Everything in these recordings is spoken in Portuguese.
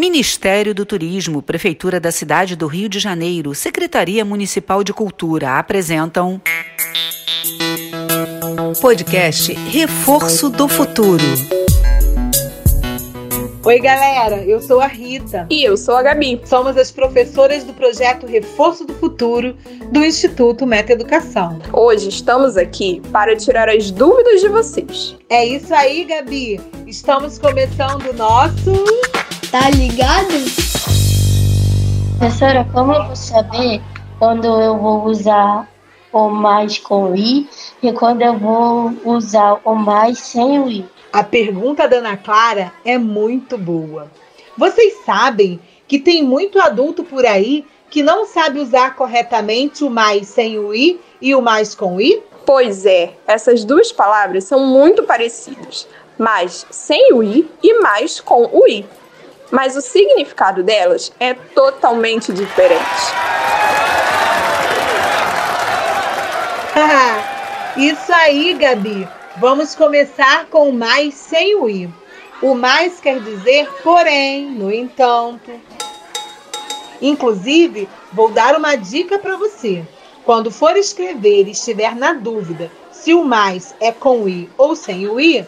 Ministério do Turismo, Prefeitura da Cidade do Rio de Janeiro, Secretaria Municipal de Cultura apresentam. Podcast Reforço do Futuro. Oi, galera, eu sou a Rita. E eu sou a Gabi. Somos as professoras do projeto Reforço do Futuro do Instituto Meta Educação. Hoje estamos aqui para tirar as dúvidas de vocês. É isso aí, Gabi. Estamos começando o nosso. Tá ligado? Professora, como eu vou saber quando eu vou usar o mais com i e quando eu vou usar o mais sem o i? A pergunta da Ana Clara é muito boa. Vocês sabem que tem muito adulto por aí que não sabe usar corretamente o mais sem o i e o mais com i? Pois é, essas duas palavras são muito parecidas, mais sem o i e mais com o i mas o significado delas é totalmente diferente. Isso aí, Gabi. Vamos começar com o mais sem o i. O mais quer dizer porém, no entanto. Inclusive, vou dar uma dica para você. Quando for escrever e estiver na dúvida se o mais é com i ou sem o i,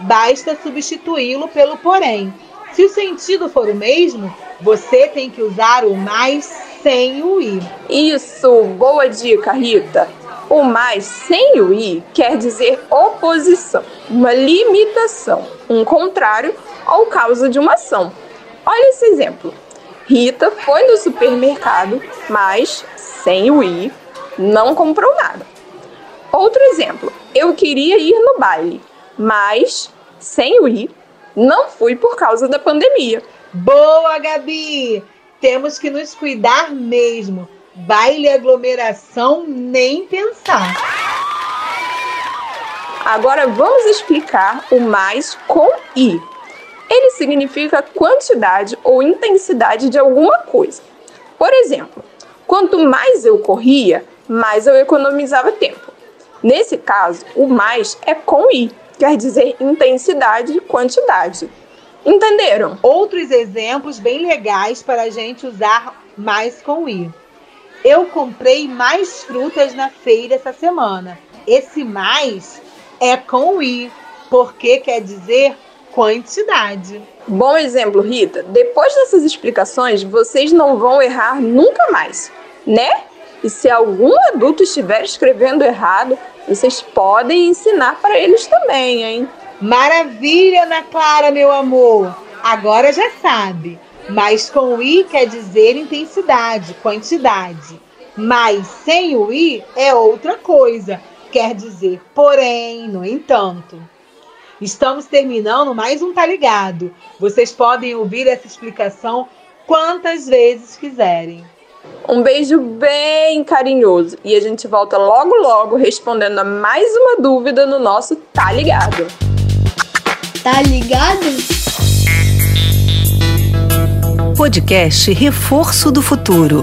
basta substituí-lo pelo porém se o sentido for o mesmo, você tem que usar o mais sem o i. Isso, boa dica, Rita. O mais sem o i quer dizer oposição, uma limitação, um contrário ou causa de uma ação. Olha esse exemplo. Rita foi no supermercado, mas sem o i não comprou nada. Outro exemplo. Eu queria ir no baile, mas sem o i não fui por causa da pandemia. Boa, Gabi! Temos que nos cuidar mesmo. Baile aglomeração, nem pensar. Agora vamos explicar o mais com i. Ele significa quantidade ou intensidade de alguma coisa. Por exemplo, quanto mais eu corria, mais eu economizava tempo. Nesse caso, o mais é com i quer dizer intensidade e quantidade. Entenderam? Outros exemplos bem legais para a gente usar mais com i. Eu comprei mais frutas na feira essa semana. Esse mais é com i, porque quer dizer quantidade. Bom exemplo, Rita. Depois dessas explicações, vocês não vão errar nunca mais, né? E se algum adulto estiver escrevendo errado, vocês podem ensinar para eles também, hein? Maravilha, Ana Clara, meu amor! Agora já sabe. Mas com o i quer dizer intensidade, quantidade. Mas sem o i é outra coisa. Quer dizer, porém, no entanto. Estamos terminando mais um Tá Ligado. Vocês podem ouvir essa explicação quantas vezes quiserem. Um beijo bem carinhoso e a gente volta logo logo respondendo a mais uma dúvida no nosso Tá Ligado. Tá ligado? Podcast Reforço do Futuro.